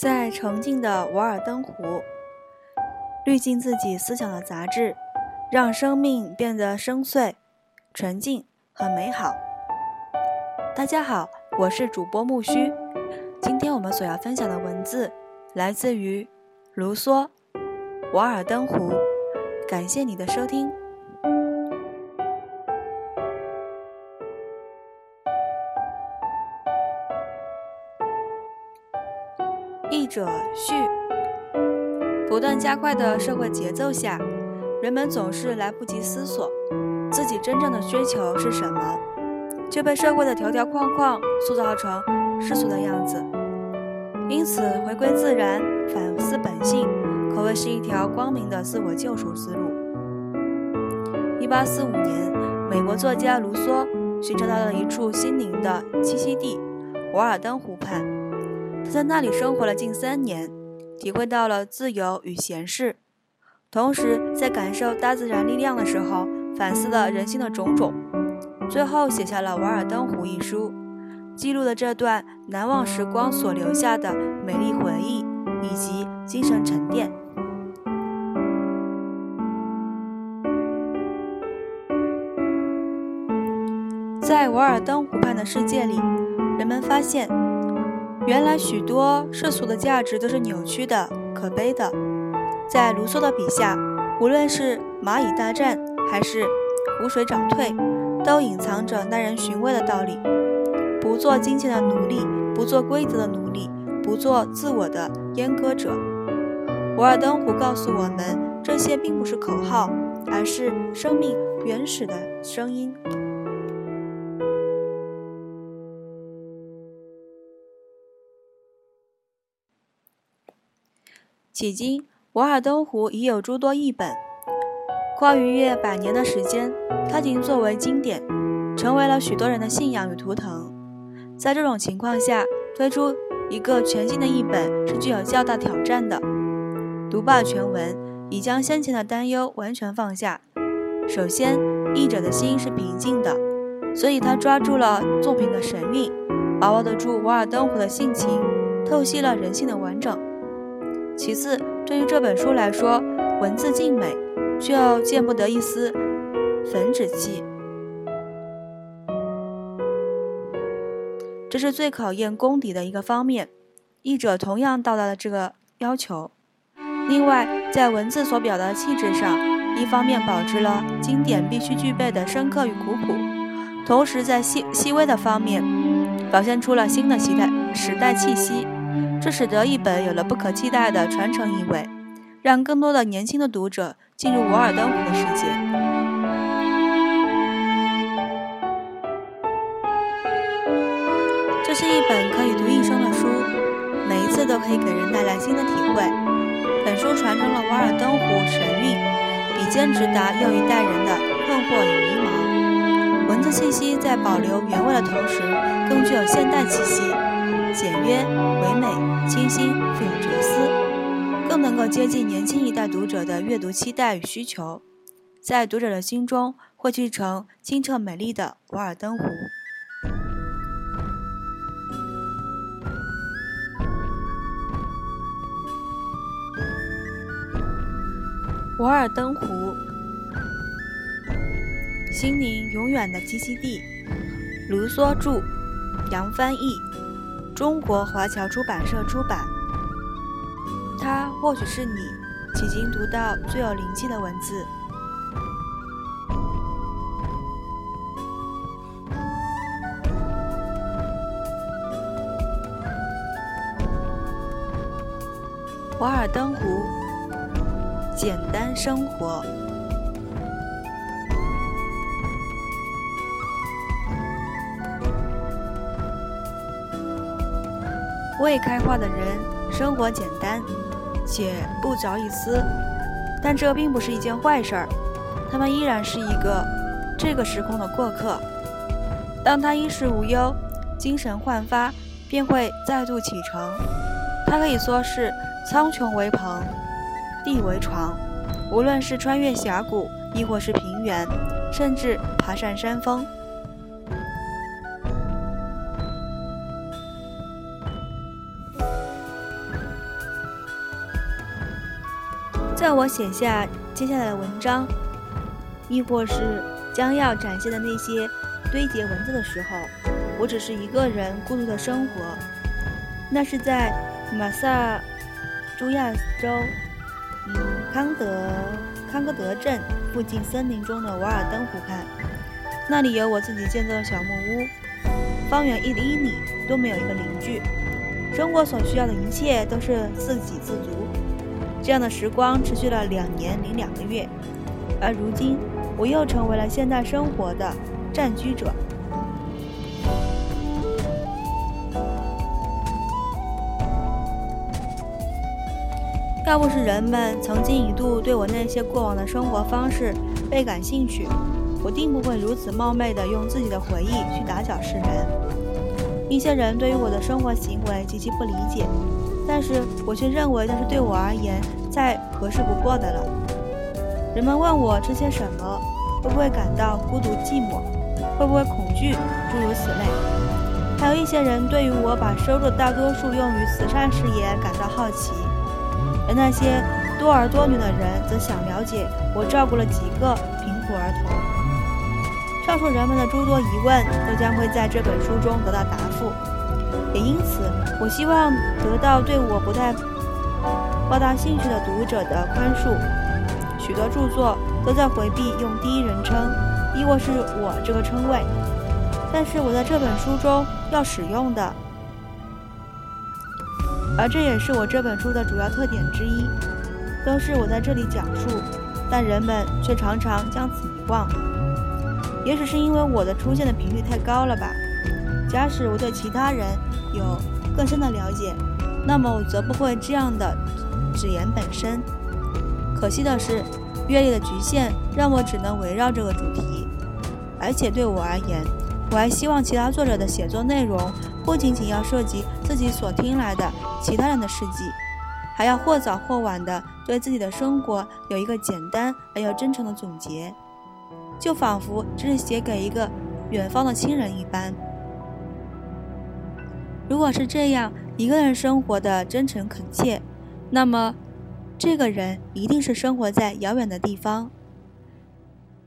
在澄净的瓦尔登湖，滤净自己思想的杂质，让生命变得深邃、纯净和美好。大家好，我是主播木须。今天我们所要分享的文字来自于卢梭《瓦尔登湖》。感谢你的收听。译者序：不断加快的社会节奏下，人们总是来不及思索自己真正的追求是什么，就被社会的条条框框塑造成世俗的样子。因此，回归自然，反思本性，可谓是一条光明的自我救赎之路。一八四五年，美国作家卢梭寻找到了一处心灵的栖息地——瓦尔登湖畔。在那里生活了近三年，体会到了自由与闲适，同时在感受大自然力量的时候，反思了人性的种种，最后写下了《瓦尔登湖》一书，记录了这段难忘时光所留下的美丽回忆以及精神沉淀。在瓦尔登湖畔的世界里，人们发现。原来许多世俗的价值都是扭曲的、可悲的。在卢梭的笔下，无论是蚂蚁大战还是湖水涨退，都隐藏着耐人寻味的道理：不做金钱的奴隶，不做规则的奴隶，不做自我的阉割者。瓦尔登湖告诉我们，这些并不是口号，而是生命原始的声音。迄今，瓦尔登湖已有诸多译本，跨逾越百年的时间，它已经作为经典，成为了许多人的信仰与图腾。在这种情况下，推出一个全新的译本是具有较大挑战的。读罢全文，已将先前的担忧完全放下。首先，译者的心是平静的，所以他抓住了作品的神韵，把握得住瓦尔登湖的性情，透析了人性的完整。其次，对于这本书来说，文字静美，却又见不得一丝粉纸气，这是最考验功底的一个方面。译者同样到达了这个要求。另外，在文字所表达的气质上，一方面保持了经典必须具备的深刻与古朴，同时在细细微的方面，表现出了新的时代时代气息。这使得译本有了不可替代的传承意味，让更多的年轻的读者进入瓦尔登湖的世界。这是一本可以读一生的书，每一次都可以给人带来新的体会。本书传承了瓦尔登湖神韵，笔尖直达又一代人的困惑与迷茫。文字信息在保留原味的同时，更具有现代气息。简约唯美、清新富有哲思，更能够接近年轻一代读者的阅读期待与需求，在读者的心中汇聚成清澈美丽的瓦尔登湖。瓦尔登湖，心灵永远的栖息地。卢梭著，杨翻译。中国华侨出版社出版。它或许是你迄今读到最有灵气的文字。瓦尔登湖，简单生活。未开化的人生活简单，且不着一丝，但这并不是一件坏事儿。他们依然是一个这个时空的过客。当他衣食无忧、精神焕发，便会再度启程。他可以说是苍穹为棚，地为床。无论是穿越峡谷，亦或是平原，甚至爬上山峰。在我写下接下来的文章，亦或是将要展现的那些堆叠文字的时候，我只是一个人孤独的生活。那是在马萨诸亚州，嗯，康德康戈德镇附近森林中的瓦尔登湖畔，那里有我自己建造的小木屋，方圆一英里都没有一个邻居，生活所需要的一切都是自给自足。这样的时光持续了两年零两个月，而如今我又成为了现代生活的占据者。要不是人们曾经一度对我那些过往的生活方式倍感兴趣，我定不会如此冒昧地用自己的回忆去打搅世人。一些人对于我的生活行为极其不理解，但是我却认为那是对我而言再合适不过的了。人们问我吃些什么，会不会感到孤独寂寞，会不会恐惧，诸如此类。还有一些人对于我把收入的大多数用于慈善事业感到好奇。而那些多儿多女的人则想了解我照顾了几个贫苦儿童。上述人们的诸多疑问都将会在这本书中得到答复。也因此，我希望得到对我不太抱大兴趣的读者的宽恕。许多著作都在回避用第一人称，亦或是我这个称谓，但是我在这本书中要使用的。而这也是我这本书的主要特点之一，都是我在这里讲述，但人们却常常将此遗忘。也许是因为我的出现的频率太高了吧。假使我对其他人有更深的了解，那么我则不会这样的只言本身。可惜的是，阅历的局限让我只能围绕这个主题，而且对我而言，我还希望其他作者的写作内容不仅仅要涉及自己所听来的。其他人的事迹，还要或早或晚的对自己的生活有一个简单而又真诚的总结，就仿佛这是写给一个远方的亲人一般。如果是这样一个人生活的真诚恳切，那么这个人一定是生活在遥远的地方。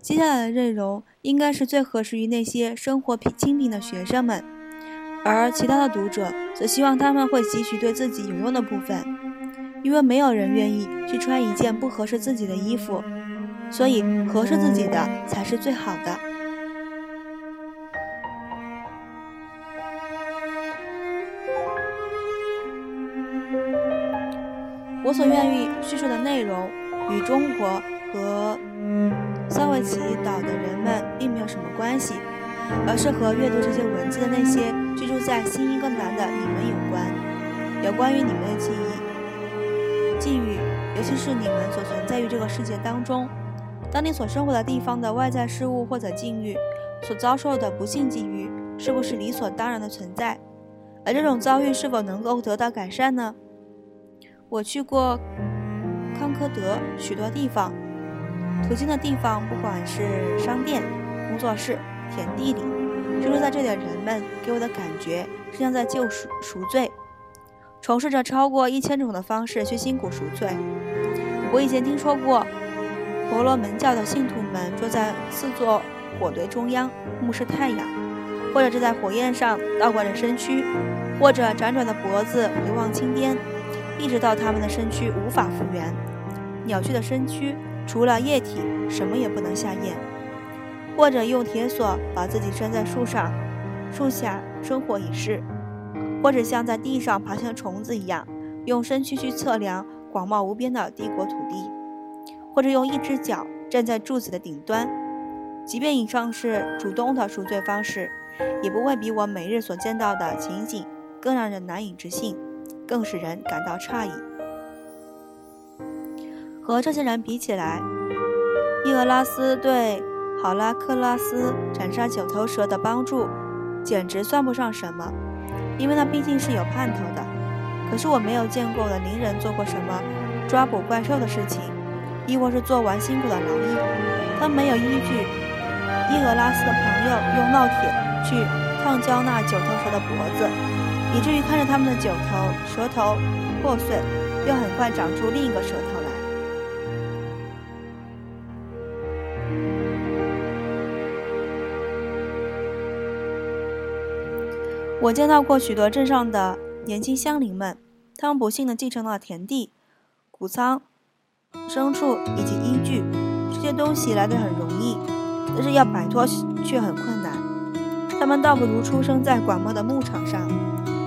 接下来的内容应该是最合适于那些生活贫清贫的学生们。而其他的读者则希望他们会汲取对自己有用的部分，因为没有人愿意去穿一件不合适自己的衣服，所以合适自己的才是最好的。我所愿意叙述的内容与中国和萨维奇岛的人们并没有什么关系。而是和阅读这些文字的那些居住在新英格兰的你们有关，有关于你们的记忆、际遇，尤其是你们所存在于这个世界当中。当你所生活的地方的外在事物或者境遇所遭受的不幸境遇，是不是理所当然的存在？而这种遭遇是否能够得到改善呢？我去过康科德许多地方，途经的地方不管是商店、工作室。田地里，居住在这里的人们给我的感觉，是像在救赎赎罪，从事着超过一千种的方式去辛苦赎罪。我以前听说过，婆罗门教的信徒们坐在四座火堆中央，目视太阳，或者站在火焰上倒挂着身躯，或者辗转的脖子回望青天，一直到他们的身躯无法复原。鸟雀的身躯除了液体，什么也不能下咽。或者用铁索把自己拴在树上、树下生火以示，或者像在地上爬行的虫子一样，用身躯去测量广袤无边的帝国土地，或者用一只脚站在柱子的顶端。即便以上是主动的赎罪方式，也不会比我每日所见到的情景更让人难以置信，更使人感到诧异。和这些人比起来，伊俄拉斯对。好拉克拉斯斩杀九头蛇的帮助，简直算不上什么，因为那毕竟是有盼头的。可是我没有见过的邻人做过什么抓捕怪兽的事情，亦或是做完辛苦的劳役。他没有依据伊俄拉斯的朋友用烙铁去烫焦那九头蛇的脖子，以至于看着他们的九头舌头破碎，又很快长出另一个舌头来。我见到过许多镇上的年轻乡邻们，他们不幸的继承了田地、谷仓、牲畜以及衣具。这些东西来的很容易，但是要摆脱却很困难。他们倒不如出生在广袤的牧场上。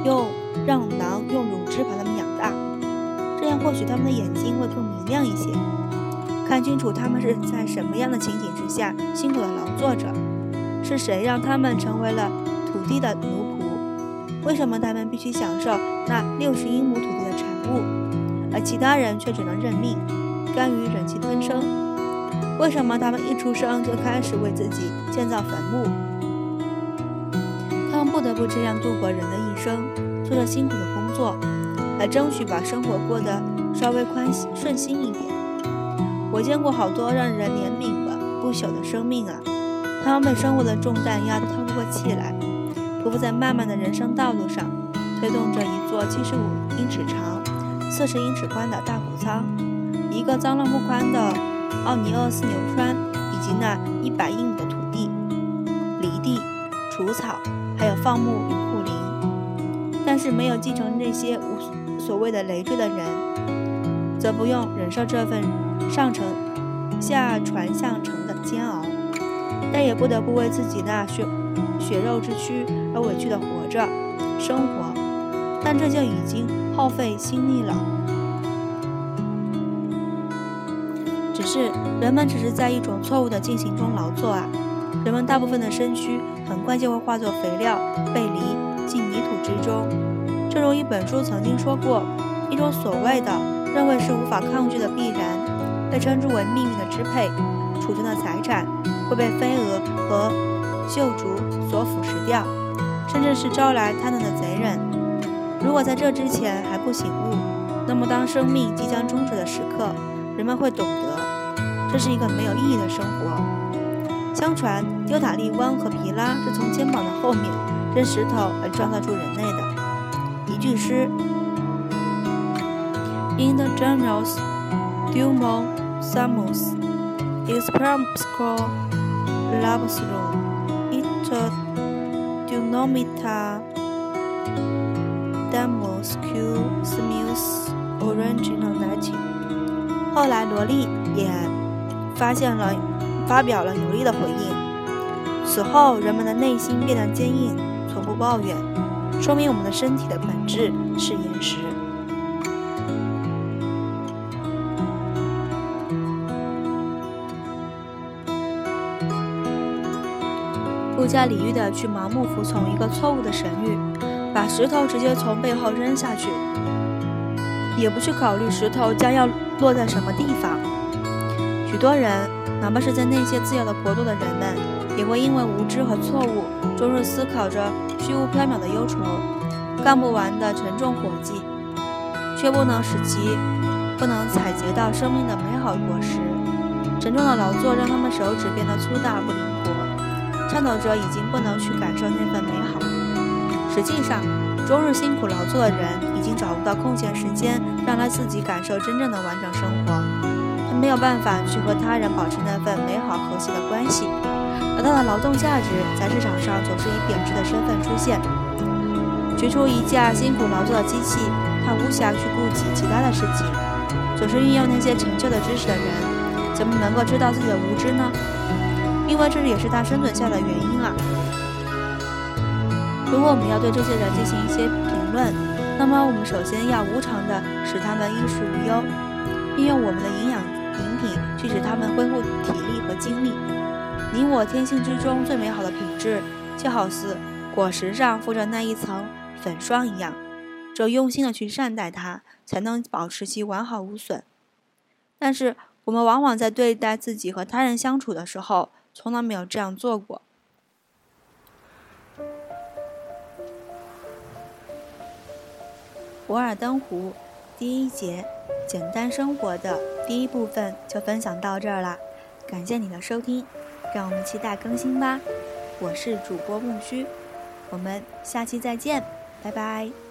又让狼用乳汁把他们养大，这样或许他们的眼睛会更明亮一些，看清楚他们是在什么样的情景之下辛苦的劳作着，是谁让他们成为了土地的奴仆？为什么他们必须享受那六十英亩土地的产物，而其他人却只能认命，甘于忍气吞声？为什么他们一出生就开始为自己建造坟墓？他们不得不这样度过人的一生，做着辛苦的工作，来争取把生活过得稍微宽顺心一点。我见过好多让人怜悯的不朽的生命啊，他们被生活的重担压得透不过气来，匍匐在漫漫的人生道路上，推动着一座七十五英尺长、四十英尺宽的大谷仓，一个脏乱不堪的奥尼厄斯牛川，以及那一百英亩的土地、犁地、除草。还有放牧，是没有继承那些无所谓的累赘的人，则不用忍受这份上乘下传相承的煎熬，但也不得不为自己那血血肉之躯而委屈的活着生活，但这就已经耗费心力了。只是人们只是在一种错误的进行中劳作啊。人们大部分的身躯很快就会化作肥料，背离进泥土之中。正如一本书曾经说过，一种所谓的认为是无法抗拒的必然，被称之为命运的支配，储存的财产会被飞蛾和锈竹所腐蚀掉，甚至是招来贪婪的贼人。如果在这之前还不醒悟，那么当生命即将终止的时刻，人们会懂得，这是一个没有意义的生活。相传，丢塔利翁和皮拉是从肩膀的后面扔石头而创造出人类的。一句诗：In the jungles, Dumont summons his primscroll labsrum, it dunomita damus q smius original native。后来，萝莉也发现了。发表了有力的回应。此后，人们的内心变得坚硬，从不抱怨， 说明我们的身体的本质是岩石。不加理喻的去盲目服从一个错误的神谕，把石头直接从背后扔下去，也不去考虑石头将要落在什么地方。许多人。哪怕是在那些自由的国度的人们，也会因为无知和错误，终日思考着虚无缥缈的忧愁，干不完的沉重活计，却不能使其不能采集到生命的美好果实。沉重的劳作让他们手指变得粗大不灵活，颤抖着已经不能去感受那份美好。实际上，终日辛苦劳作的人已经找不到空闲时间，让他自己感受真正的完整生活。他没有办法去和他人保持那份美好和谐的关系，而他的劳动价值在市场上总是以贬值的身份出现。取出一架辛苦劳作的机器，他无暇去顾及其他的事情。总是运用那些陈旧的知识的人，怎么能够知道自己的无知呢？因为这也是他生存下的原因啊。如果我们要对这些人进行一些评论，那么我们首先要无偿地使他们衣食无忧，运用我们的营养。饮品去使他们恢复体力和精力。你我天性之中最美好的品质，就好似果实上附着那一层粉霜一样，只有用心的去善待它，才能保持其完好无损。但是我们往往在对待自己和他人相处的时候，从来没有这样做过。《博尔登湖》第一节。简单生活的第一部分就分享到这儿了，感谢你的收听，让我们期待更新吧。我是主播木须，我们下期再见，拜拜。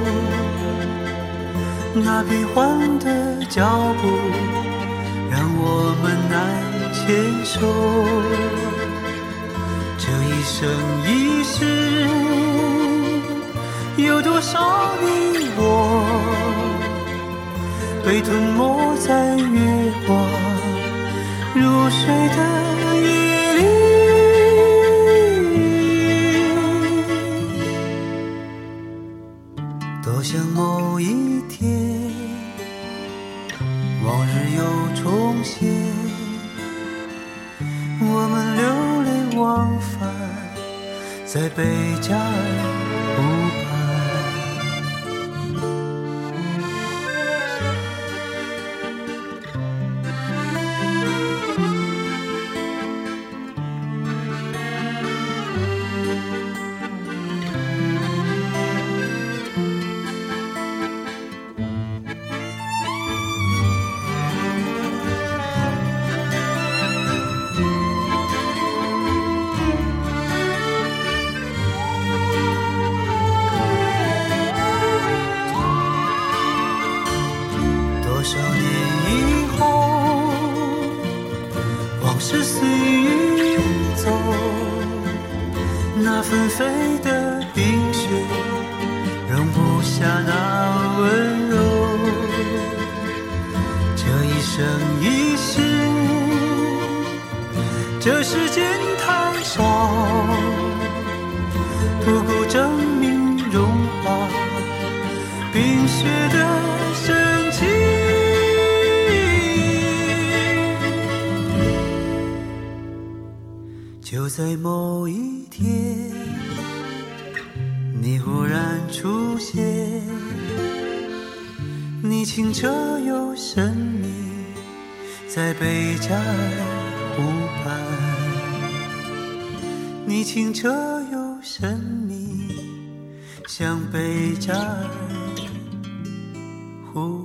那变换的脚步让我们难牵手。这一生一世，有多少你我被吞没在这世间太少，不够证明融化冰雪的深情。就在某一天，你忽然出现，你清澈又神秘，在贝加尔湖畔。你清澈又神秘，像北站湖。